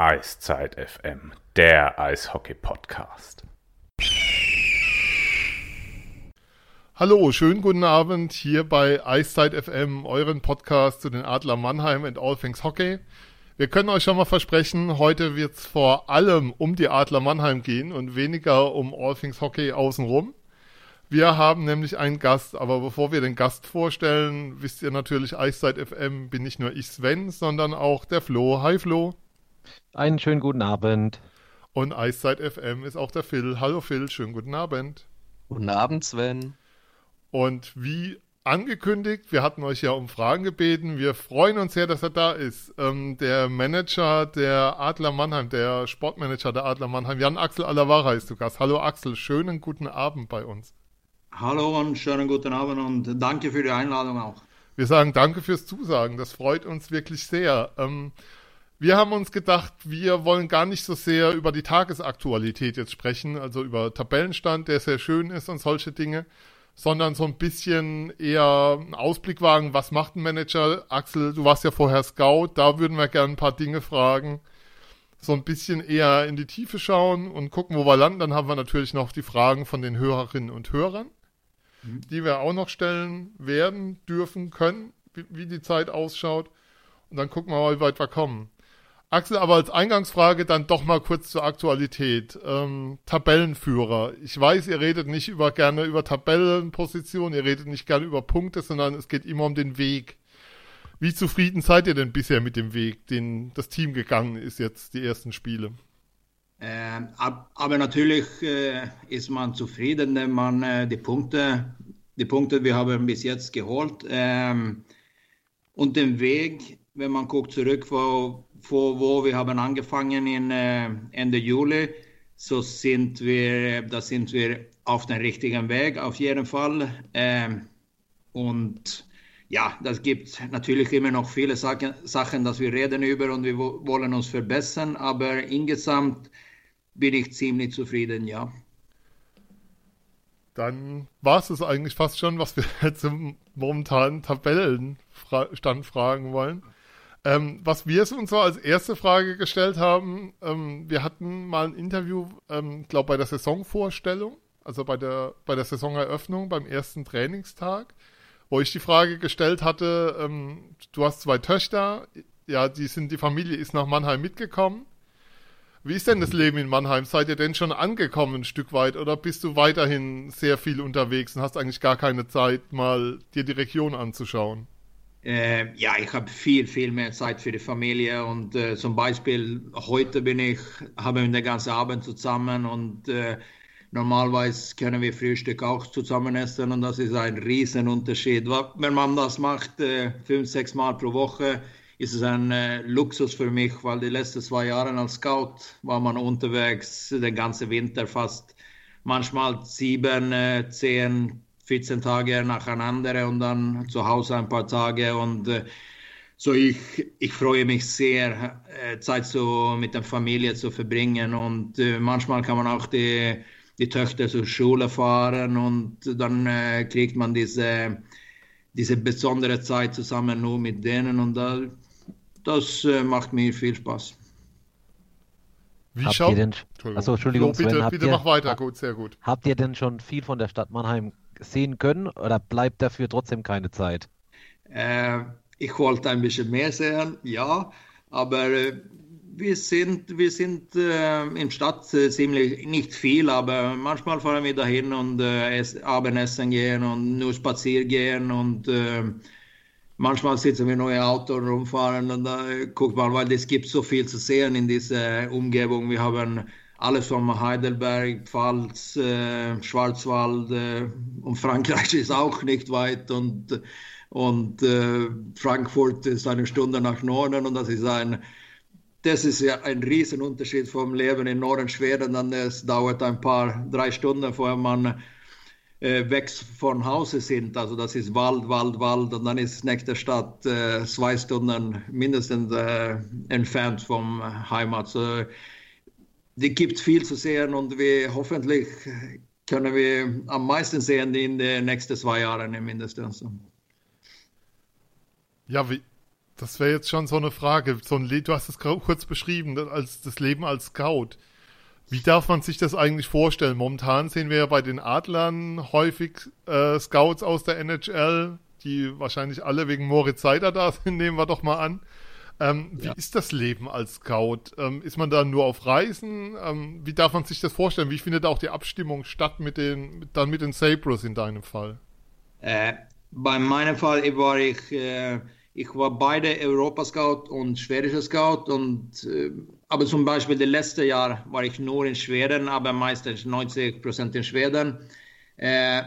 Eiszeit FM, der Eishockey-Podcast. Hallo, schönen guten Abend hier bei Eiszeit FM, euren Podcast zu den Adler Mannheim and All Things Hockey. Wir können euch schon mal versprechen, heute wird es vor allem um die Adler Mannheim gehen und weniger um All Things Hockey außenrum. Wir haben nämlich einen Gast, aber bevor wir den Gast vorstellen, wisst ihr natürlich, Eiszeit FM bin nicht nur ich Sven, sondern auch der Flo. Hi Flo. Einen schönen guten Abend. Und Eiszeit FM ist auch der Phil. Hallo Phil, schönen guten Abend. Guten Abend, Sven. Und wie angekündigt, wir hatten euch ja um Fragen gebeten. Wir freuen uns sehr, dass er da ist. Ähm, der Manager der Adler Mannheim, der Sportmanager der Adler Mannheim, Jan Axel Alavara ist zu Gast. Hallo Axel, schönen guten Abend bei uns. Hallo und schönen guten Abend und danke für die Einladung auch. Wir sagen danke fürs Zusagen, das freut uns wirklich sehr. Ähm, wir haben uns gedacht, wir wollen gar nicht so sehr über die Tagesaktualität jetzt sprechen, also über Tabellenstand, der sehr schön ist und solche Dinge, sondern so ein bisschen eher einen Ausblick wagen, was macht ein Manager? Axel, du warst ja vorher Scout, da würden wir gerne ein paar Dinge fragen. So ein bisschen eher in die Tiefe schauen und gucken, wo wir landen. Dann haben wir natürlich noch die Fragen von den Hörerinnen und Hörern, mhm. die wir auch noch stellen werden, dürfen, können, wie, wie die Zeit ausschaut. Und dann gucken wir mal, wie weit wir kommen. Axel, aber als Eingangsfrage dann doch mal kurz zur Aktualität. Ähm, Tabellenführer. Ich weiß, ihr redet nicht über, gerne über Tabellenpositionen, ihr redet nicht gerne über Punkte, sondern es geht immer um den Weg. Wie zufrieden seid ihr denn bisher mit dem Weg, den das Team gegangen ist jetzt, die ersten Spiele? Äh, aber natürlich äh, ist man zufrieden, wenn man äh, die Punkte, die Punkte wir haben bis jetzt geholt ähm, und den Weg, wenn man guckt zurück, wo vor wo wir haben angefangen in äh, Ende Juli, so sind wir, da sind wir auf dem richtigen Weg auf jeden Fall. Ähm, und ja, das gibt natürlich immer noch viele Sachen, Sachen, dass wir reden über und wir wollen uns verbessern, aber insgesamt bin ich ziemlich zufrieden, ja. Dann war es es eigentlich fast schon, was wir zum momentanen Tabellenstand fragen wollen. Ähm, was wir uns so als erste Frage gestellt haben, ähm, wir hatten mal ein Interview, ähm, glaube bei der Saisonvorstellung, also bei der, bei der Saisoneröffnung, beim ersten Trainingstag, wo ich die Frage gestellt hatte, ähm, du hast zwei Töchter, ja, die sind, die Familie ist nach Mannheim mitgekommen. Wie ist denn das Leben in Mannheim? Seid ihr denn schon angekommen ein Stück weit oder bist du weiterhin sehr viel unterwegs und hast eigentlich gar keine Zeit, mal dir die Region anzuschauen? Äh, ja, ich habe viel, viel mehr Zeit für die Familie und äh, zum Beispiel heute bin ich, haben wir den ganzen Abend zusammen und äh, normalerweise können wir Frühstück auch zusammen essen und das ist ein Riesenunterschied. Wenn man das macht äh, fünf, sechs Mal pro Woche, ist es ein äh, Luxus für mich, weil die letzten zwei Jahre als Scout war man unterwegs den ganzen Winter fast manchmal sieben, äh, zehn 14 Tage nacheinander und dann zu Hause ein paar Tage und äh, so ich, ich freue mich sehr, äh, Zeit so mit der Familie zu verbringen und äh, manchmal kann man auch die, die Töchter zur Schule fahren und dann äh, kriegt man diese, diese besondere Zeit zusammen nur mit denen und da, das äh, macht mir viel Spaß. Wie habt ihr denn, Achso, Entschuldigung, Sven, bitte, bitte ihr, mach weiter, gut, sehr gut. Habt ihr denn schon viel von der Stadt Mannheim sehen können oder bleibt dafür trotzdem keine Zeit? Äh, ich wollte ein bisschen mehr sehen, ja, aber äh, wir sind, wir sind äh, in Stadt äh, ziemlich, nicht viel, aber manchmal fahren wir dahin und äh, Abendessen gehen und nur spazieren gehen und äh, manchmal sitzen wir nur im Auto und rumfahren und da guckt man, weil es gibt so viel zu sehen in dieser Umgebung. Wir haben alles von Heidelberg, Pfalz, äh, Schwarzwald äh, und Frankreich ist auch nicht weit und, und äh, Frankfurt ist eine Stunde nach Norden und das ist ein, das ist ja ein Riesenunterschied vom Leben in Norden Schweden, dann es dauert ein paar, drei Stunden, bevor man äh, weg von Hause sind. Also das ist Wald, Wald, Wald und dann ist nächste Stadt äh, zwei Stunden mindestens äh, entfernt vom Heimat. So, det gibt viel zu sehen und wir hoffentlich können wir am meisten sehen in den nächsten zwei Jahren mindestens. Ja, wie, Das wäre jetzt schon so eine Frage. So ein du hast es kurz beschrieben, als das Leben als Scout. Wie darf man sich das eigentlich vorstellen? Momentan sehen wir ja bei den Adlern häufig äh, Scouts aus der NHL, die wahrscheinlich alle wegen Moritz Seider da sind, nehmen wir doch mal an. Ähm, wie ja. ist das Leben als Scout? Ähm, ist man da nur auf Reisen? Ähm, wie darf man sich das vorstellen? Wie findet auch die Abstimmung statt mit den, dann mit den Sabres in deinem Fall? Äh, bei meinem Fall war ich, äh, ich war beide Europascout und schwedischer Scout und äh, aber zum Beispiel das letzte Jahr war ich nur in Schweden, aber meistens 90 Prozent in Schweden. Äh,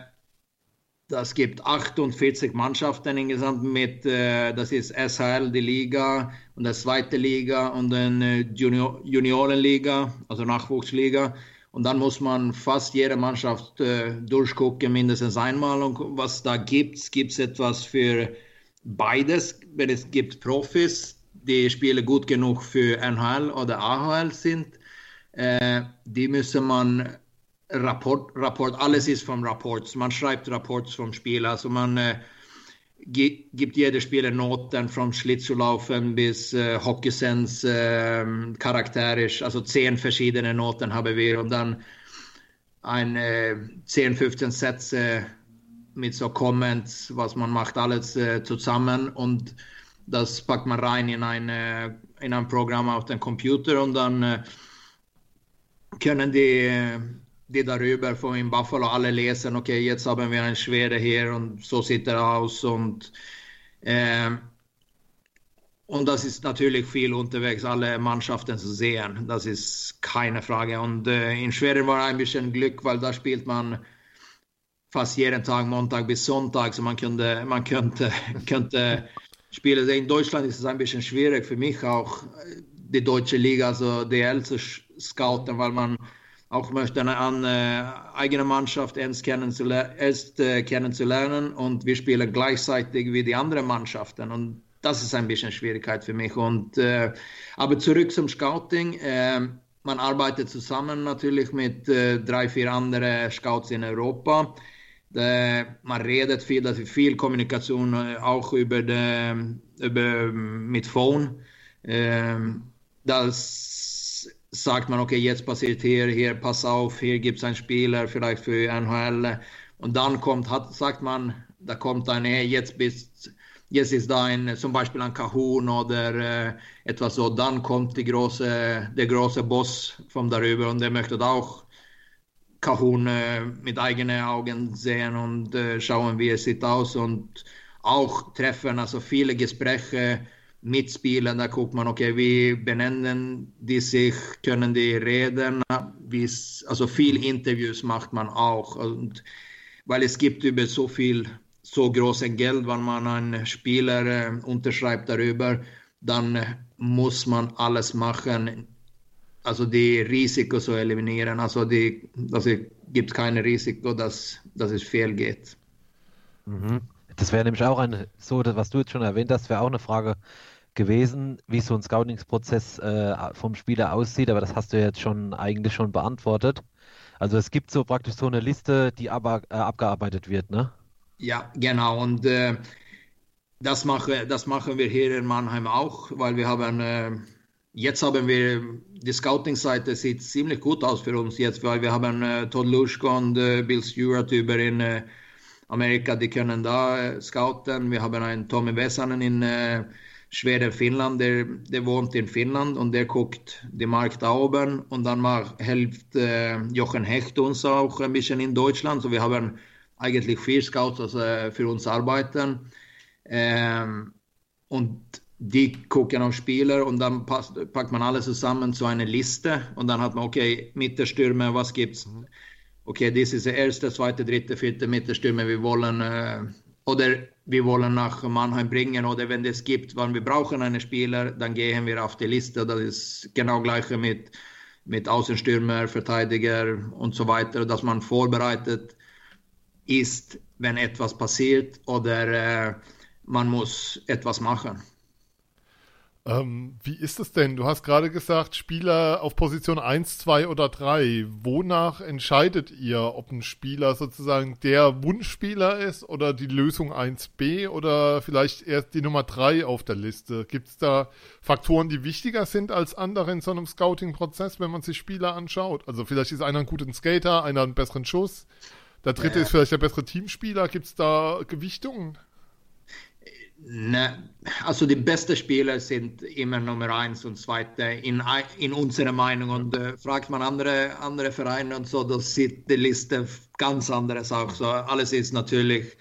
das gibt 48 Mannschaften insgesamt mit, äh, das ist SHL, die Liga und die zweite Liga und dann äh, Junior, Juniorenliga, also Nachwuchsliga. Und dann muss man fast jede Mannschaft äh, durchgucken, mindestens einmal. Und was da gibt, gibt es etwas für beides. Wenn es gibt Profis, die Spieler gut genug für NHL oder AHL sind, äh, die müssen man Rapport, Rapport, alles ist vom Rapports. Man schreibt Rapports vom Spiel, also man äh, gibt jeder Spieler Noten von Schlittschuhlaufen bis äh, Hockeysens äh, charakterisch, also zehn verschiedene Noten haben wir und dann ein äh, 10, 15 Sätze mit so Comments, was man macht, alles äh, zusammen und das packt man rein in, eine, in ein Programm auf den Computer und dann äh, können die, die darüber von in Buffalo alle lesen, okay, jetzt haben wir einen Schwede hier und so sieht er aus und äh, und das ist natürlich viel unterwegs, alle Mannschaften zu sehen. Das ist keine Frage. Und äh, in Schweden war ein bisschen Glück, weil da spielt man fast jeden Tag, Montag bis Sonntag, so man könnte, man könnte, könnte spielen. In Deutschland ist es ein bisschen schwierig für mich auch, die deutsche Liga, also DL zu scouten, weil man auch möchte eine, eigene Mannschaft erst, kennenzulernen, erst äh, kennenzulernen und wir spielen gleichzeitig wie die anderen Mannschaften und das ist ein bisschen Schwierigkeit für mich. Und, äh, aber zurück zum Scouting. Äh, man arbeitet zusammen natürlich mit äh, drei, vier anderen Scouts in Europa. Det, man redet viel, das ist viel Kommunikation auch über, de, über mit Phone. Ähm, das sagt man, okay, jetzt passiert hier, hier, pass auf, hier gibt es einen Spieler vielleicht für NHL. Und dann kommt, hat, sagt man, da kommt ein, hey, jetzt bist jetzt ist da ein, zum Beispiel ein Kahun oder äh, etwas so, dann kommt die große, der große Boss von darüber und der möchte auch Kahun äh, mit eigenen Augen sehen und äh, schauen, wie es sieht aus und auch treffen, also viele Gespräche mitspielen. Da guckt man, okay, wie benennen die sich, können die reden, also viel Interviews macht man auch. Und, weil es gibt über so viel, so großes Geld, wenn man einen Spieler unterschreibt darüber, dann muss man alles machen also die Risiko zu eliminieren. Also die, also gibt keine Risiko, dass, dass es fehl geht. Mhm. Das wäre nämlich auch ein, so, was du jetzt schon erwähnt hast, wäre auch eine Frage gewesen, wie so ein Scoutingsprozess äh, vom Spieler aussieht, aber das hast du jetzt schon eigentlich schon beantwortet. Also es gibt so praktisch so eine Liste, die aber äh, abgearbeitet wird, ne? Ja, genau. Und äh, das, mache, das machen wir hier in Mannheim auch, weil wir haben äh, Jetzt haben wir, die Scouting-Seite sieht ziemlich gut aus für uns jetzt, weil wir haben äh, Todd Luschko und äh, Bill Stewart über in äh, Amerika, die können da äh, scouten. Wir haben einen Tommy Vesanen in äh, Schweden, Finnland, der, wohnt in Finnland und der guckt die Markt da oben und dann macht, hilft äh, Jochen Hecht uns auch ein bisschen in Deutschland. So wir haben eigentlich vier Scouts also, für uns arbeiten. Ähm, und die gucken auf Spieler und dann passt, packt man alles zusammen zu einer Liste und dann hat man, okay, Mittelstürmer, was gibt's? Mhm. Okay, das ist der erste, zweite, dritte, vierte Mittelstürmer, wir wollen, äh, oder wir wollen nach Mannheim bringen oder wenn es gibt, wann wir brauchen einen Spieler, dann gehen wir auf die Liste. Das ist genau gleiche mit, mit Außenstürmer, Verteidiger und so weiter, dass man vorbereitet ist, wenn etwas passiert oder äh, man muss etwas machen. Ähm, wie ist es denn? Du hast gerade gesagt, Spieler auf Position 1, 2 oder 3. Wonach entscheidet ihr, ob ein Spieler sozusagen der Wunschspieler ist oder die Lösung 1b oder vielleicht erst die Nummer 3 auf der Liste? Gibt es da Faktoren, die wichtiger sind als andere in so einem Scouting-Prozess, wenn man sich Spieler anschaut? Also vielleicht ist einer ein guter Skater, einer einen besseren Schuss. Der dritte ja. ist vielleicht der bessere Teamspieler. Gibt es da Gewichtungen? Nej, alltså de bästa spelare sind immer Nummer eins und zweite in, in unserer Meinung. Und äh, fragt man andere, andere Vereine und so, då sieht die Liste ganz anderes auch. So, alles ist natürlich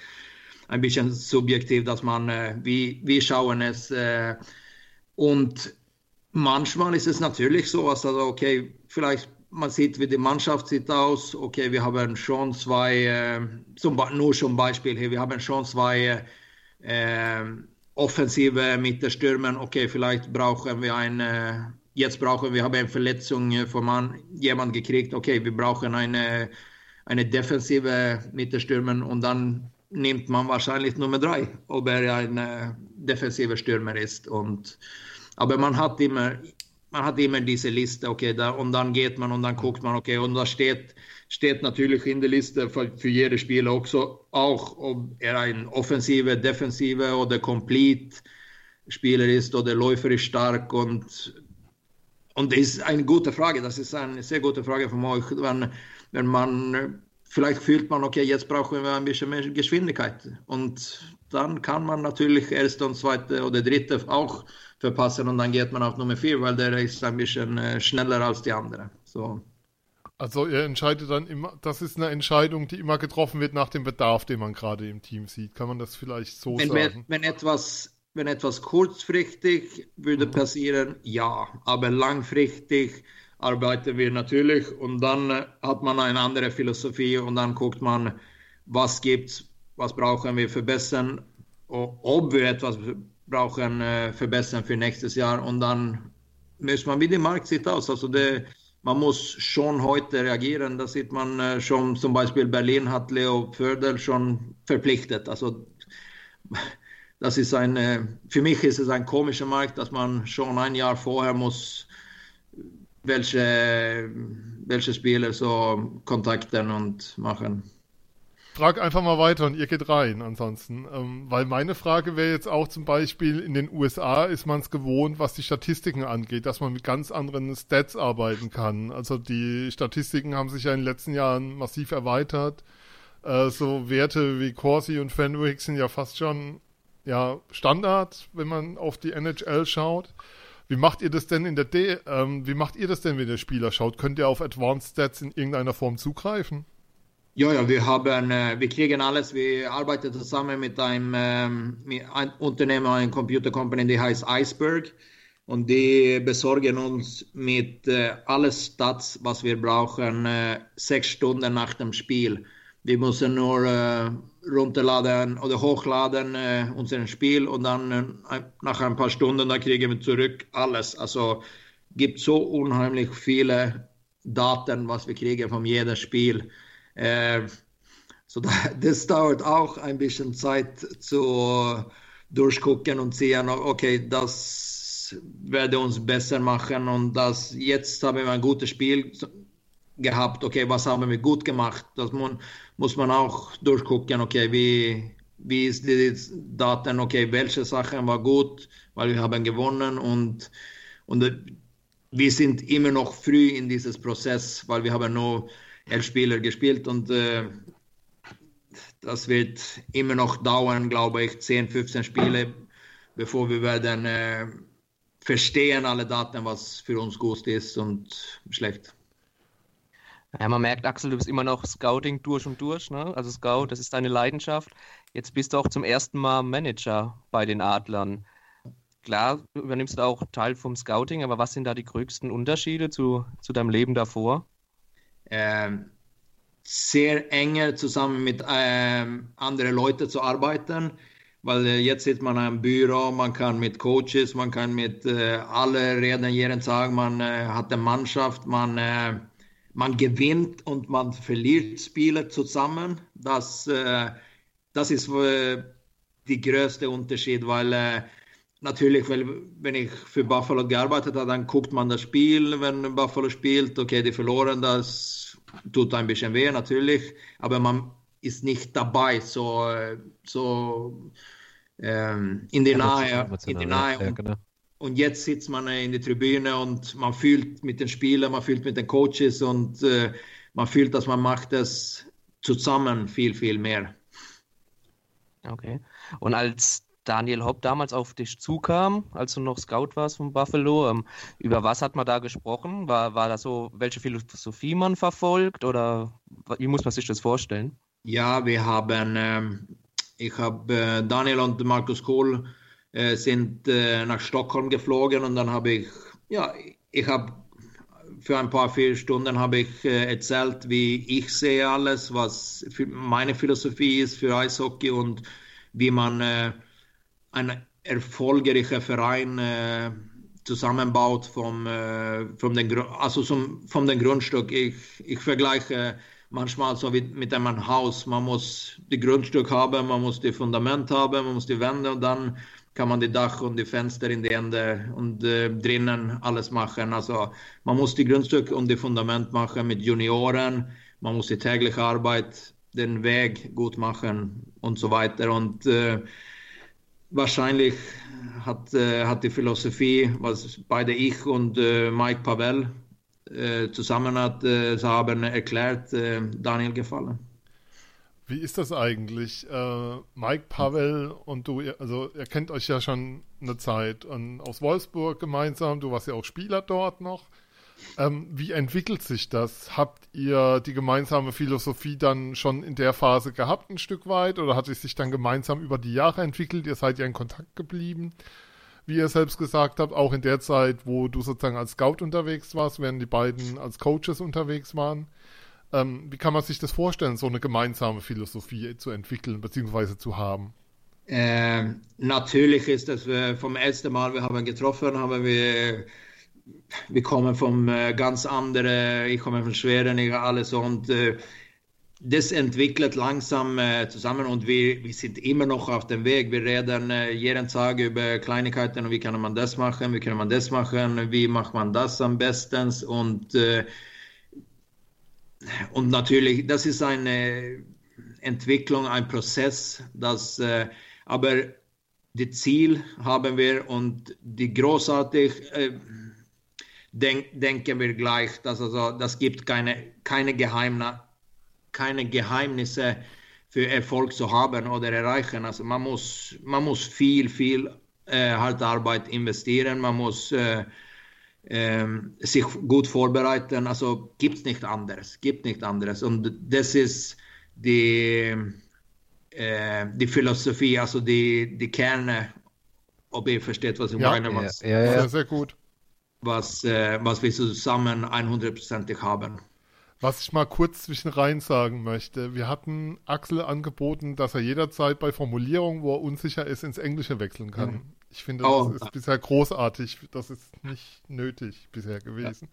ein bisschen subjektiv, dass man, äh, wie, wie schauen es. Äh, und manchmal ist es natürlich so, also okay, vielleicht man sieht, wie die Mannschaft sieht aus. Okay, wir haben schon zwei, äh, zum, nur zum Beispiel hier, wir haben schon zwei äh, offensive Mittelstürmen. Okay, vielleicht brauchen wir eine, jetzt brauchen wir, haben eine Verletzung von man, jemand gekriegt. Okay, wir brauchen eine, eine defensive Mittelstürmer und dann nimmt man wahrscheinlich Nummer drei, ob er ein äh, defensiver Stürmer ist. Und, aber man hat immer, man hat immer diese Liste, okay, da, und dann geht man und dann guckt man, okay, und da steht steht natürlich in der Liste für, für jede Spieler också, auch ob er ein offensive, defensive oder complete Spieler ist oder läuferisch stark und und das ist eine gute Frage, das ist eine sehr gute Frage von euch, wenn, wenn man vielleicht fühlt man, okay, jetzt brauchen wir ein bisschen mehr Geschwindigkeit und dann kann man natürlich erste und zweite oder dritte auch verpassen und dann geht man auf Nummer vier, weil der ist ein bisschen äh, schneller als die anderen. So. Also er entscheidet dann immer, das ist eine Entscheidung, die immer getroffen wird nach dem Bedarf, den man gerade im Team sieht. Kann man das vielleicht so wenn, sagen? Wenn, etwas, wenn etwas kurzfristig würde mhm. passieren, ja. Aber langfristig arbeiten wir natürlich und dann hat man eine andere Philosophie und dann guckt man, was gibt's, was brauchen wir verbessern, ob wir etwas brauchen äh, verbessern für nächstes Jahr und dann muss man, wie der Markt sieht aus. Also der, man muss schon heute reagieren. Da sieht man äh, schon, zum Beispiel Berlin hat Leo Fördel schon verpflichtet. Also das ist ein, für mich ist es ein komischer Markt, dass man schon ein Jahr vorher muss welche, welche Spieler so kontakten und machen frag einfach mal weiter und ihr geht rein ansonsten. Ähm, weil meine Frage wäre jetzt auch zum Beispiel, in den USA ist man es gewohnt, was die Statistiken angeht, dass man mit ganz anderen Stats arbeiten kann. Also die Statistiken haben sich ja in den letzten Jahren massiv erweitert. Äh, so Werte wie Corsi und Fenwick sind ja fast schon ja, Standard, wenn man auf die NHL schaut. Wie macht ihr das denn in der D, ähm, wie macht ihr das denn, wenn ihr Spieler schaut? Könnt ihr auf Advanced Stats in irgendeiner Form zugreifen? Ja, ja, wir haben, äh, wir kriegen alles. Wir arbeiten zusammen mit einem, ähm, mit einem Unternehmer, einer Computer Company, die heißt Iceberg. Und die besorgen uns mit äh, alles Stats, was wir brauchen, äh, sechs Stunden nach dem Spiel. Wir müssen nur äh, runterladen oder hochladen unser Spiel und dann nach ein paar Stunden da kriegen wir zurück alles. Also gibt so unheimlich viele Daten, was wir kriegen von jedem Spiel. Äh, so das dauert auch ein bisschen Zeit zu durchgucken und sehen, okay, das werde uns besser machen und das jetzt haben wir ein gutes Spiel gehabt, okay, was haben wir gut gemacht? Das muss man auch durchgucken, okay, wie, wie ist die Daten, okay, welche Sachen war gut, weil wir haben gewonnen und, und wir sind immer noch früh in dieses Prozess, weil wir haben nur elf Spieler gespielt und äh, das wird immer noch dauern, glaube ich, 10, 15 Spiele, bevor wir werden äh, verstehen alle Daten, was für uns gut ist und schlecht. Ja, man merkt, Axel, du bist immer noch Scouting durch und durch. Ne? Also Scout, das ist deine Leidenschaft. Jetzt bist du auch zum ersten Mal Manager bei den Adlern. Klar, du übernimmst auch Teil vom Scouting, aber was sind da die größten Unterschiede zu, zu deinem Leben davor? Ähm, sehr enger zusammen mit ähm, anderen Leuten zu arbeiten, weil äh, jetzt sitzt man im Büro, man kann mit Coaches, man kann mit äh, alle reden jeden Tag, man äh, hat eine Mannschaft, man, äh, man gewinnt und man verliert Spiele zusammen. Das, äh, das ist äh, die größte Unterschied, weil natürlich, weil wenn ich für Buffalo gearbeitet habe, dann guckt man das Spiel, wenn Buffalo spielt. Okay, die verloren, das tut ein bisschen weh natürlich, aber man ist nicht dabei, so, so ähm, in die Nähe. In die Nähe und, genau. und, jetzt sitzt man in der Tribüne und man fühlt mit den Spielern, man fühlt mit den Coaches und äh, man fühlt, dass man macht das zusammen viel, viel mehr. Okay. Und als Daniel Hopp damals auf dich zukam, als du noch Scout warst von Buffalo. Ähm, über was hat man da gesprochen? War, war das so, welche Philosophie man verfolgt oder wie muss man sich das vorstellen? Ja, wir haben, äh, ich habe äh, Daniel und Markus Kohl äh, sind äh, nach Stockholm geflogen und dann habe ich, ja, ich habe für ein paar vier Stunden habe ich äh, erzählt, wie ich sehe alles, was meine Philosophie ist für Eishockey und wie man äh, ein erfolgreicher Verein äh, zusammenbaut vom, äh, vom, den, also zum, vom den Grundstück. Ich, ich vergleiche manchmal so wie mit einem Haus. Man muss die Grundstück haben, man muss die Fundament haben, man muss die Wände und dann kann man die Dach und die Fenster in die Ende und äh, drinnen alles machen. Also man muss die Grundstück und die Fundament machen mit Junioren, man muss die tägliche Arbeit, den Weg gut machen und so weiter. Und äh, wahrscheinlich hat, äh, hat die Philosophie, was beide ich und äh, Mike Pavel äh, zusammen hat, äh, haben erklärt, äh, Daniel gefallen. Wie ist das eigentlich? Äh, Mike Pavel und du, also ihr kennt euch ja schon eine Zeit und aus Wolfsburg gemeinsam, du warst ja auch Spieler dort noch. Ähm, wie entwickelt sich das? Habt ihr die gemeinsame Philosophie dann schon in der Phase gehabt, ein Stück weit? Oder hat es sich dann gemeinsam über die Jahre entwickelt? Ihr seid ja in Kontakt geblieben, wie ihr selbst gesagt habt, auch in der Zeit, wo du sozusagen als Scout unterwegs warst, während die beiden als Coaches unterwegs waren. Ähm, wie kann man sich das vorstellen, so eine gemeinsame Philosophie zu entwickeln bzw. zu haben? Ähm, natürlich ist das äh, vom ersten Mal, wir haben getroffen, haben wir wir kommen von äh, ganz andere, ich komme von Schweden, ich alles und äh, das entwickelt langsam äh, zusammen und wir, wir sind immer noch auf dem Weg. Wir reden jeden Tag über Kleinigkeiten und wie kann man das machen, wie kann man das machen, wie macht man das am besten und und natürlich, das ist eine Entwicklung, ein Prozess, das aber das Ziel haben wir und die großartig denk, denken wir gleich, dass also, das gibt keine, keine, Geheimna, keine Geheimnisse für Erfolg zu haben oder erreichen. Also man muss, man muss viel, viel äh, harte Arbeit investieren, man muss äh, äh, sich gut vorbereiten. Also gibt es nicht anderes, gibt nicht anderes. Und das ist die, äh, die Philosophie, also die, die Kerne, ob ihr versteht, was ich ja, meine. Was, ja, ja, ja, sehr gut was, äh, was wir zusammen 100%ig haben. Was ich mal kurz zwischen rein sagen möchte. Wir hatten Axel angeboten, dass er jederzeit bei Formulierungen, wo er unsicher ist, ins Englische wechseln kann. Mhm. Ich finde, das oh. ist bisher großartig. Das ist nicht nötig bisher gewesen.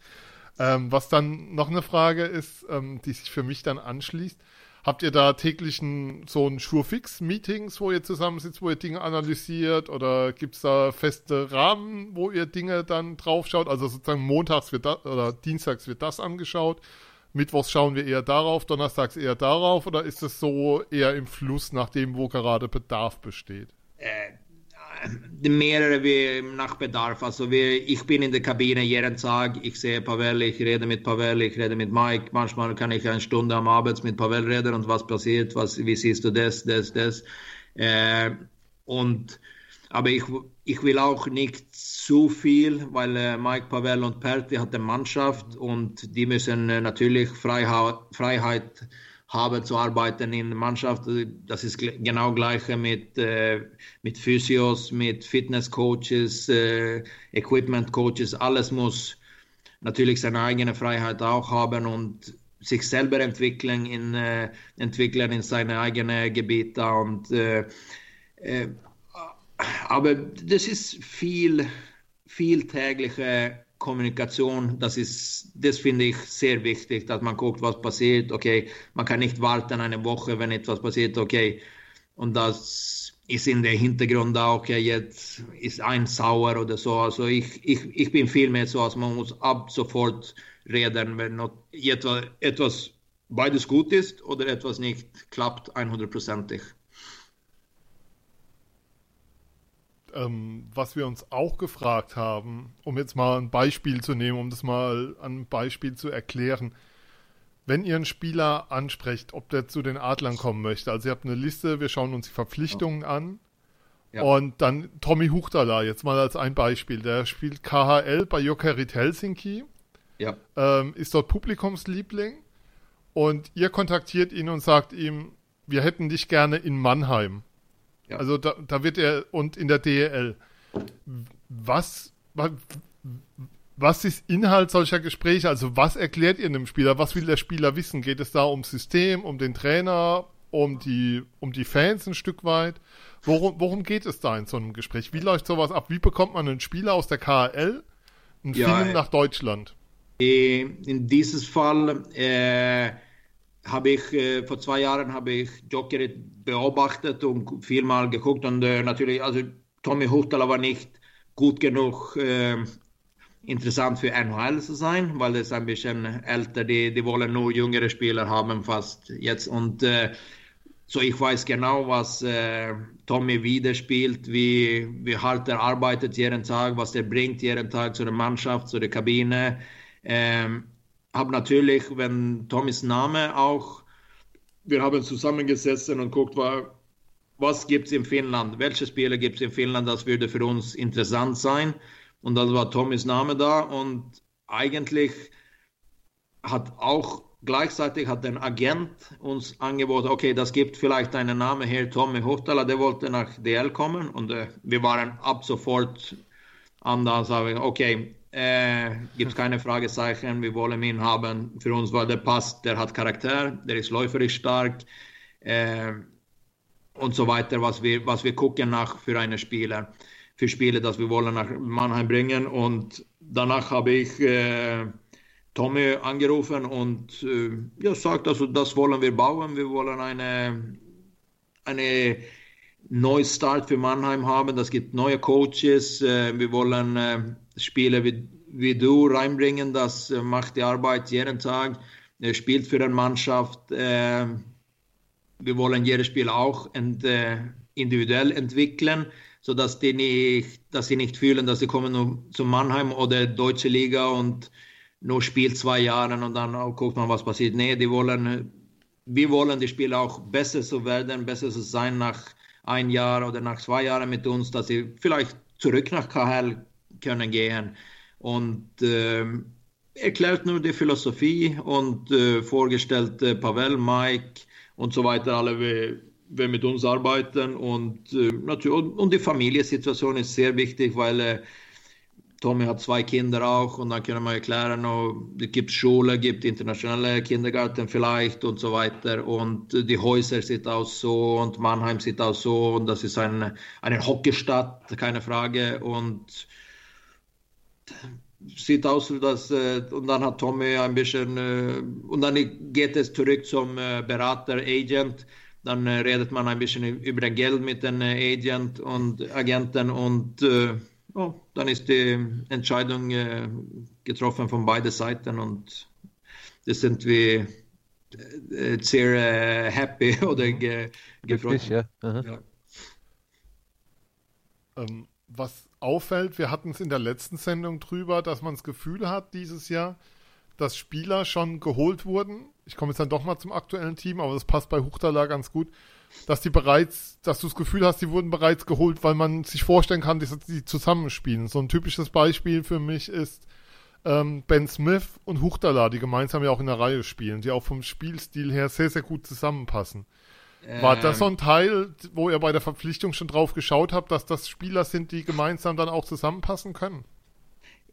Ja. Ähm, was dann noch eine Frage ist, ähm, die sich für mich dann anschließt. Habt ihr da täglich ein, so ein Surefix-Meetings, wo ihr zusammensitzt, wo ihr Dinge analysiert? Oder gibt es da feste Rahmen, wo ihr Dinge dann draufschaut? Also sozusagen montags wird das oder dienstags wird das angeschaut. Mittwochs schauen wir eher darauf, donnerstags eher darauf oder ist es so eher im Fluss nach dem, wo gerade Bedarf besteht? Äh, mehrere wie nach Bedarf. Also wir, ich bin in der Kabine jeden Tag, ich sehe Pavel, ich rede mit Pavel, ich rede mit Mike. Manchmal kann ich eine Stunde am Abend mit Pavel reden und was passiert, was, wie siehst du das, das, das. Äh, und, aber ich, ich will auch nicht zu viel, weil äh, Mike Pavel und Perti hat eine Mannschaft und die müssen äh, natürlich Freiheit, Freiheit haben zu arbeiten in der Mannschaft. Das ist genau gleiche mit, äh, mit Physios, mit Fitnesscoaches, äh, Equipment-Coaches. Alles muss natürlich seine eigene Freiheit auch haben und sich selber entwickeln in, äh, entwickeln in seine eigenen Gebiete. Und, äh, äh, aber das ist viel, viel tägliche Kommunikation, das ist, das finde ich sehr wichtig, dass man guckt, was passiert. Okay, man kann nicht warten eine Woche, wenn etwas passiert. Okay, und das ist in der Hintergrund auch, ja, jetzt ist ein sauer oder so. Also ich, ich, ich bin viel mehr so, als man muss ab sofort reden, wenn etwas, etwas beides gut ist oder etwas nicht klappt, 100%ig. Ähm, was wir uns auch gefragt haben, um jetzt mal ein Beispiel zu nehmen, um das mal an einem Beispiel zu erklären, wenn ihr einen Spieler ansprecht, ob der zu den Adlern kommen möchte, also ihr habt eine Liste, wir schauen uns die Verpflichtungen ja. an. Ja. Und dann Tommy Huchtala, jetzt mal als ein Beispiel. Der spielt KHL bei Jokerit Helsinki. Ja. Ähm, ist dort Publikumsliebling. Und ihr kontaktiert ihn und sagt ihm, wir hätten dich gerne in Mannheim. Ja. Also da, da wird er, und in der DEL. Was, was, ist Inhalt solcher Gespräche? Also was erklärt ihr einem Spieler? Was will der Spieler wissen? Geht es da ums System, um den Trainer, um die, um die Fans ein Stück weit? Worum, worum geht es da in so einem Gespräch? Wie läuft sowas ab? Wie bekommt man einen Spieler aus der KHL einen ja, Film nach Deutschland? Äh, in diesem Fall äh, habe ich äh, vor zwei Jahren habe ich Joker beobachtet und vielmal geguckt und äh, natürlich, also Tommy Huchtala war nicht gut genug äh, intressant für NHL zu sein, weil är ein bisschen älter, die, die wollen nur jüngere Spieler haben fast jetzt. Und äh, so ich weiß genau, was äh, Tommy widerspielt, wie, wie hart er arbeitet jeden Tag, was er bringt jeden Tag zu der Mannschaft, zu der Kabine. Ähm, habe natürlich, wenn Tommys Name auch, wir haben zusammengesessen und guckt, was gibt es in Finnland, welche Spieler gibt es in Finnland, das würde für uns interessant sein. Und dann war Tommys Name da und eigentlich hat auch gleichzeitig hat ein Agent uns angeboten, okay, das gibt vielleicht einen Namen hier, Tommy Huchtala, der wollte nach DL kommen und äh, wir waren ab sofort an da sagen, okay, äh, gibt keine Fragezeichen, wir wollen ihn haben. Für uns war der passt, der hat Charakter, der ist läuferisch stark äh, und so weiter, was wir, was wir gucken nach für einen Spieler für Spiele, das wir wollen nach Mannheim bringen. Und danach habe ich äh, Tommy angerufen und äh, ja, sagt, also das wollen wir bauen. Wir wollen eine, eine Neustart für Mannheim haben. Das gibt neue Coaches. Äh, wir wollen äh, Spiele wie, wie du reinbringen. Das äh, macht die Arbeit jeden Tag. Er spielt für eine Mannschaft. Äh, wir wollen jedes Spiel auch ent, äh, individuell entwickeln so dass die nicht, dass sie nicht fühlen, dass sie kommen nur zu Mannheim oder deutsche Liga und nur spielt zwei Jahre und dann guckt man, was passiert. Nee, die wollen, wir wollen die Spieler auch besser zu werden, besser zu sein nach ein Jahr oder nach zwei Jahren mit uns, dass sie vielleicht zurück nach KHL können gehen. Und äh, erklärt nur die Philosophie und äh, vorgestellt äh, Pavel, Mike und so weiter, alle wir mit uns arbeiten. Und, äh, und die Familiensituation ist sehr wichtig, weil äh, Tommy hat zwei Kinder auch und dann können wir erklären, es gibt Schule, gibt internationale Kindergarten vielleicht und so weiter. Und die Häuser sieht aus so und Mannheim sieht aus so und das ist eine, eine Hockeystadt, keine Frage. Und sieht aus, dass äh, und dann hat Tommy ein bisschen äh, und dann geht es zurück zum äh, Berater, Agent dann äh, redet man ein bisschen über das Geld mit den äh, Agent und Agenten und äh, oh, dann ist die Entscheidung äh, getroffen von beiden Seiten und das sind wir äh, sehr äh, happy oder ge gefreut. Ja. ja. Ähm, was auffällt, wir hatten es in der letzten Sendung drüber, dass man das Gefühl hat dieses Jahr, dass Spieler schon geholt wurden. Ich komme jetzt dann doch mal zum aktuellen Team, aber das passt bei Huchtala ganz gut, dass die bereits, dass du das Gefühl hast, die wurden bereits geholt, weil man sich vorstellen kann, dass die zusammenspielen. So ein typisches Beispiel für mich ist ähm, Ben Smith und Huchtala, die gemeinsam ja auch in der Reihe spielen, die auch vom Spielstil her sehr, sehr gut zusammenpassen. War das so ein Teil, wo ihr bei der Verpflichtung schon drauf geschaut habt, dass das Spieler sind, die gemeinsam dann auch zusammenpassen können?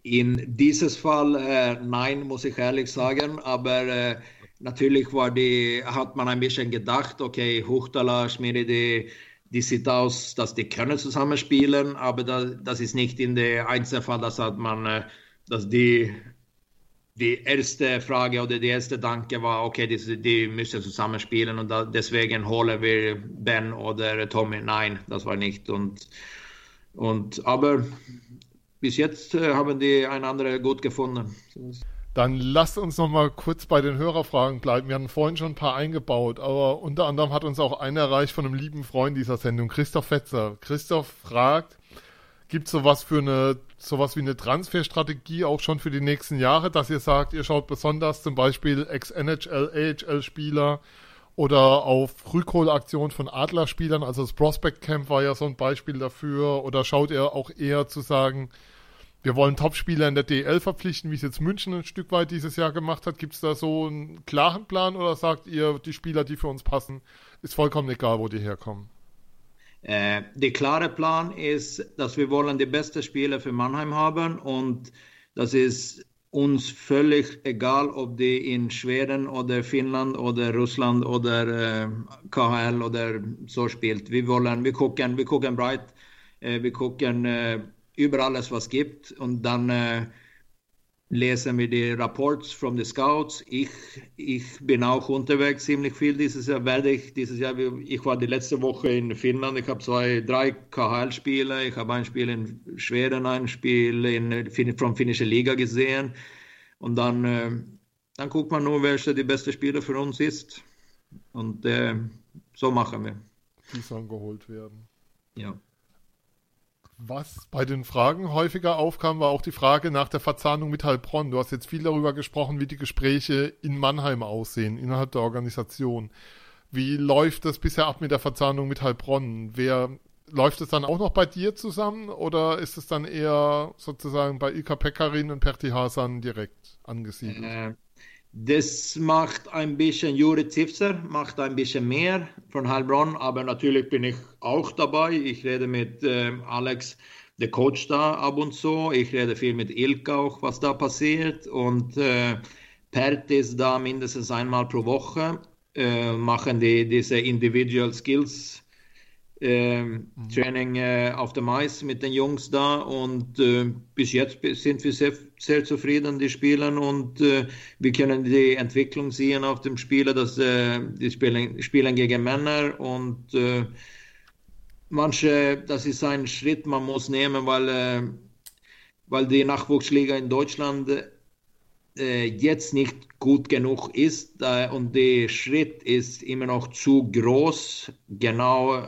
In dieses Fall äh, nein, muss ich ehrlich sagen, aber äh, natürlich war die, hat man ein bisschen gedacht, okay, Huchtala, Schmiri, die sieht aus, dass die können zusammenspielen, aber das, das ist nicht in der Einzelfall, das hat man, äh, dass die die erste Frage oder die erste Danke war, okay, die, die müssen zusammenspielen und da, deswegen holen wir Ben oder Tommy. Nein, das war nicht. Und, und, aber bis jetzt äh, haben die einander gut gefunden. Dann lasst uns noch mal kurz bei den Hörerfragen bleiben. Wir hatten vorhin schon ein paar eingebaut, aber unter anderem hat uns auch einer erreicht von einem lieben Freund dieser Sendung, Christoph Fetzer. Christoph fragt, gibt es sowas für eine, sowas wie eine Transferstrategie auch schon für die nächsten Jahre, dass ihr sagt, ihr schaut besonders zum Beispiel Ex-NHL, AHL-Spieler oder auf Rückholaktionen von Adlerspielern, also das Prospect Camp war ja so ein Beispiel dafür, oder schaut ihr auch eher zu sagen, wir wollen Topspieler in der DL verpflichten, wie es jetzt München ein Stück weit dieses Jahr gemacht hat. Gibt es da so einen klaren Plan oder sagt ihr, die Spieler, die für uns passen, ist vollkommen egal, wo die herkommen? Äh, der klare Plan ist, dass wir wollen die besten Spieler für Mannheim haben und das ist uns völlig egal, ob die in Schweden oder Finnland oder Russland oder äh, KHL oder so spielt. Wir wollen, wir gucken, wir gucken breit, äh, wir gucken äh, über alles, was gibt. Und dann äh, lesen wir die Rapports from the Scouts. Ich, ich bin auch unterwegs ziemlich viel dieses Jahr. Werde ich dieses Jahr, ich war die letzte Woche in Finnland. Ich habe zwei, drei KHL-Spiele. Ich habe ein Spiel in Schweden, ein Spiel in, von finnische Liga gesehen. Und dann, äh, dann guckt man nur, welcher die beste Spieler für uns ist. Und äh, so machen wir. Die sollen geholt werden. Ja. Was bei den Fragen häufiger aufkam, war auch die Frage nach der Verzahnung mit Heilbronn. Du hast jetzt viel darüber gesprochen, wie die Gespräche in Mannheim aussehen, innerhalb der Organisation. Wie läuft das bisher ab mit der Verzahnung mit Heilbronn? Wer läuft es dann auch noch bei dir zusammen oder ist es dann eher sozusagen bei Ilka Pekarin und Perti Hasan direkt angesiedelt? Das macht ein bisschen Juri Zipser, macht ein bisschen mehr von Heilbronn, aber natürlich bin ich auch dabei. Ich rede mit äh, Alex, der Coach da ab und zu. Ich rede viel mit Ilka auch, was da passiert. Und äh, Pert ist da mindestens einmal pro Woche, äh, machen die diese Individual Skills äh, mhm. Training äh, auf dem Eis mit den Jungs da und äh, bis jetzt sind wir sehr, sehr zufrieden, die spielen und äh, wir können die Entwicklung sehen auf dem Spieler, dass äh, die spielen, spielen gegen Männer und äh, manche, das ist ein Schritt, man muss nehmen, weil, weil die Nachwuchsliga in Deutschland jetzt nicht gut genug ist äh, und der Schritt ist immer noch zu groß. Genau,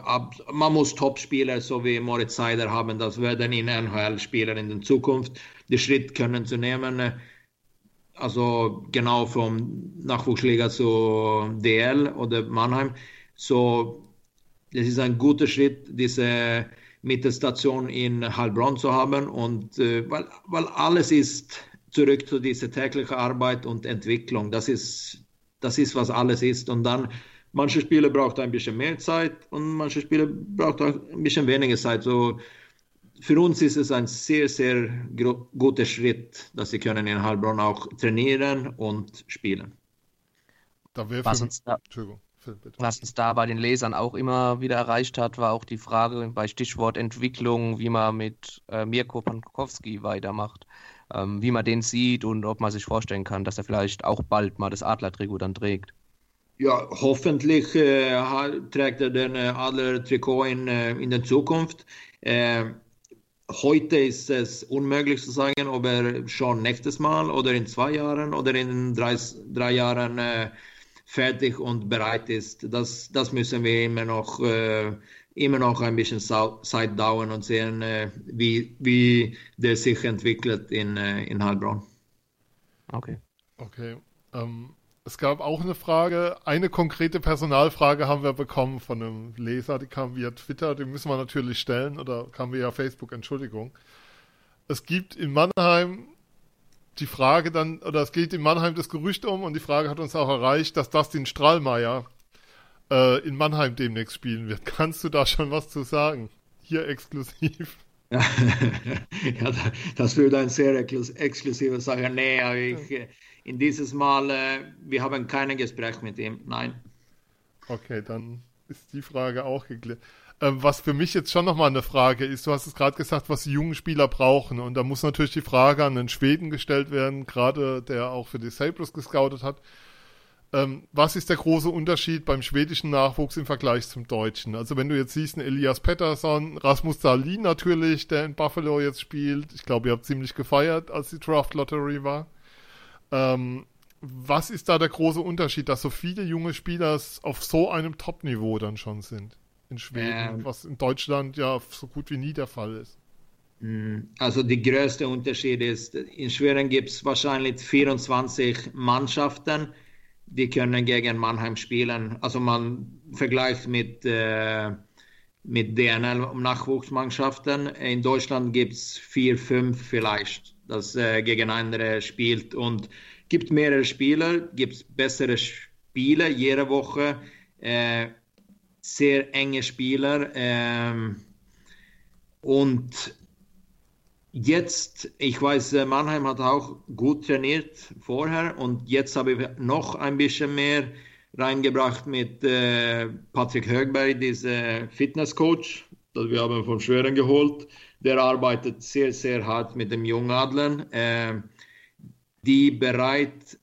man muss Topspieler so wie Moritz Seider haben, das werden in NHL Spieler in der Zukunft. Den Schritt können zu nehmen, äh, also genau vom Nachwuchsliga zu DL oder Mannheim. So, das ist ein guter Schritt, diese Mittelstation in Heilbronn zu haben und äh, weil, weil alles ist zurück zu dieser täglichen Arbeit und Entwicklung. Das ist, das ist, was alles ist. Und dann, manche Spiele braucht ein bisschen mehr Zeit und manche Spiele braucht ein bisschen weniger Zeit. So, für uns ist es ein sehr, sehr guter Schritt, dass sie können in Heilbronn auch trainieren und spielen. was, uns da, was uns da bei den Lesern auch immer wieder erreicht hat, war auch die Frage bei Stichwort Entwicklung, wie man mit äh, Mirko Pankowski weitermacht ähm, wie man den sieht und ob man sich vorstellen kann, dass er vielleicht auch bald mal das Adler-Trikot dann trägt. Ja, hoffentlich äh, trägt er den äh, Adler-Trikot in, äh, in der Zukunft. Äh, heute ist es unmöglich zu sagen, ob er schon nächstes Mal oder in zwei Jahren oder in drei, drei Jahren äh, fertig und bereit ist. Das, das müssen wir immer noch äh, immer noch ein bisschen Zeit dauern und sehen, äh, wie, wie der sich entwickelt in, äh, in Heilbronn. Okay. Okay. Ähm, es gab auch eine Frage, eine konkrete Personalfrage haben wir bekommen von einem Leser, die kam via Twitter, die müssen wir natürlich stellen, oder kam via Facebook, Entschuldigung. Es gibt in Mannheim die Frage dann, oder es geht in Mannheim das Gerücht um und die Frage hat uns auch erreicht, dass Dustin Strahlmeier äh, in Mannheim demnächst spielen wird. Kannst du da schon was zu sagen? Hier exklusiv. ja, das würde ein sehr exklusiver sagen. Nee, ich, in dieses Mal, äh, wir haben kein Gespräch mit ihm. Nein. Okay, dann ist die Frage auch geklärt. Ähm, was für mich jetzt schon nochmal eine Frage ist, du hast es gerade gesagt, was die jungen Spieler brauchen. Und da muss natürlich die Frage an den Schweden gestellt werden, gerade der auch für die Sabres gescoutet hat. Ähm, was ist der große Unterschied beim schwedischen Nachwuchs im Vergleich zum deutschen? Also wenn du jetzt siehst, ein Elias Pettersson, Rasmus Dahlin natürlich, der in Buffalo jetzt spielt. Ich glaube, ihr habt ziemlich gefeiert, als die Draft Lottery war. Ähm, was ist da der große Unterschied, dass so viele junge Spieler auf so einem Top-Niveau dann schon sind in Schweden, ähm, was in Deutschland ja so gut wie nie der Fall ist? Mm, also der größte Unterschied ist, in Schweden gibt es wahrscheinlich 24 Mannschaften die können gegen Mannheim spielen. Also man vergleicht mit, äh, mit DNL-Nachwuchsmannschaften. In Deutschland gibt es vier, fünf vielleicht, das äh, gegeneinander spielt. Und gibt mehrere Spieler, gibt es bessere Spiele jede Woche. Äh, sehr enge Spieler. Ähm, und Jetzt, ich weiß, äh, Mannheim hat auch gut trainiert vorher und jetzt habe ich noch ein bisschen mehr reingebracht mit äh, Patrick Högberg, dieser Fitnesscoach, das wir haben von Schweren geholt. Der arbeitet sehr, sehr hart mit dem Jungadlern, äh, die bereit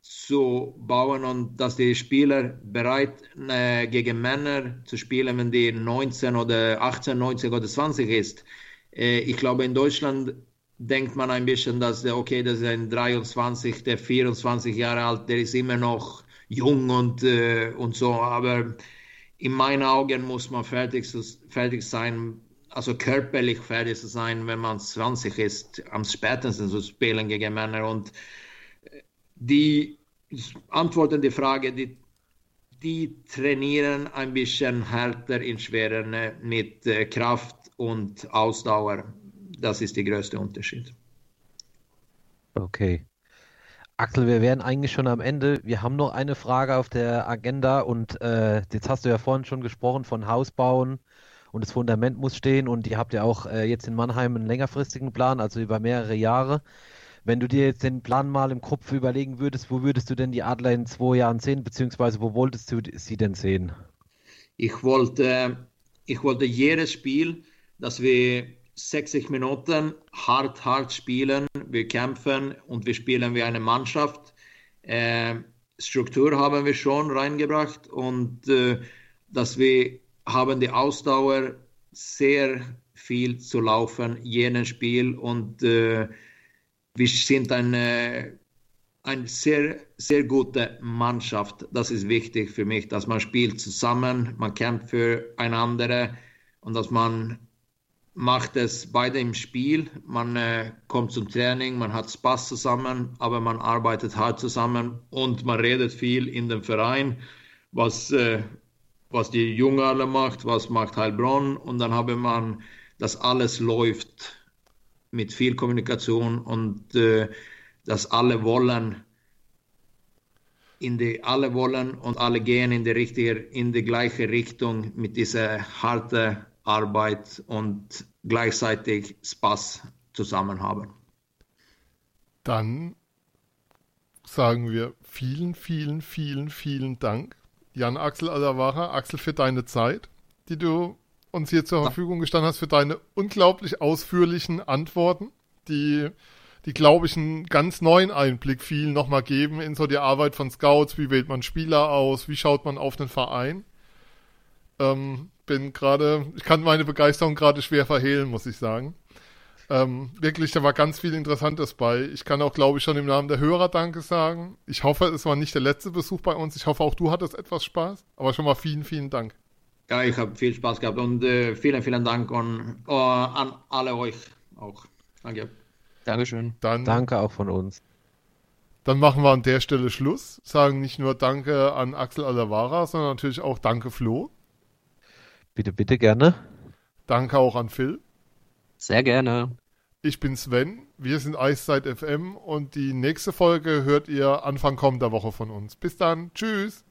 zu bauen und dass die Spieler bereit äh, gegen Männer zu spielen, wenn die 19 oder 18, 19 oder 20 ist ich glaube, in Deutschland denkt man ein bisschen, dass der, okay, das ist ein 23, der 24 Jahre alt, der ist immer noch jung und, äh, und so. Aber in meinen Augen muss man fertig, fertig sein, also körperlich fertig sein, wenn man 20 ist, am spätesten zu spielen gegen Männer. Und äh, die antworten die Frage, die, die trainieren ein bisschen härter in Schweren mit äh, Kraft und Ausdauer. Das ist der größte Unterschied. Okay. Axel, wir wären eigentlich schon am Ende. Wir haben noch eine Frage auf der Agenda und äh, jetzt hast du ja vorhin schon gesprochen von Haus bauen und das Fundament muss stehen und ihr habt ja auch äh, jetzt in Mannheim einen längerfristigen Plan, also über mehrere Jahre. Wenn du dir jetzt den Plan mal im Kopf überlegen würdest, wo würdest du denn die Adler in zwei Jahren sehen, beziehungsweise wo wolltest du sie denn sehen? Ich wollte, ich wollte jedes Spiel dass wir 60 Minuten hart, hart spielen. Wir kämpfen und wir spielen wie eine Mannschaft. Äh, Struktur haben wir schon reingebracht und äh, dass wir haben die Ausdauer sehr viel zu laufen, jenes Spiel und äh, wir sind eine, eine sehr, sehr gute Mannschaft. Das ist wichtig für mich, dass man spielt zusammen, man kämpft für einander und dass man macht es beide im Spiel. Man äh, kommt zum Training, man hat Spaß zusammen, aber man arbeitet hart zusammen und man redet viel in dem Verein, was, äh, was die Jungen alle macht, was macht Heilbronn und dann habe man, dass alles läuft mit viel Kommunikation und äh, dass alle wollen in die, alle wollen und alle gehen in die richtige, in die gleiche Richtung mit dieser harten Arbeit und gleichzeitig Spaß zusammen haben. Dann sagen wir vielen, vielen, vielen, vielen Dank, Jan Axel Alavara, Axel, für deine Zeit, die du uns hier zur Verfügung gestanden hast, für deine unglaublich ausführlichen Antworten, die, die glaube ich, einen ganz neuen Einblick viel nochmal geben in so die Arbeit von Scouts, wie wählt man Spieler aus, wie schaut man auf den Verein. Ähm, bin gerade, ich kann meine Begeisterung gerade schwer verhehlen, muss ich sagen. Ähm, wirklich, da war ganz viel Interessantes bei. Ich kann auch, glaube ich, schon im Namen der Hörer Danke sagen. Ich hoffe, es war nicht der letzte Besuch bei uns. Ich hoffe, auch du hattest etwas Spaß. Aber schon mal vielen, vielen Dank. Ja, ich habe viel Spaß gehabt und äh, vielen, vielen Dank an, uh, an alle euch auch. Danke. Dankeschön. Dann, Danke auch von uns. Dann machen wir an der Stelle Schluss. Sagen nicht nur Danke an Axel Alavara, sondern natürlich auch Danke Flo. Bitte, bitte gerne. Danke auch an Phil. Sehr gerne. Ich bin Sven, wir sind Eiszeit FM und die nächste Folge hört ihr Anfang kommender Woche von uns. Bis dann, tschüss.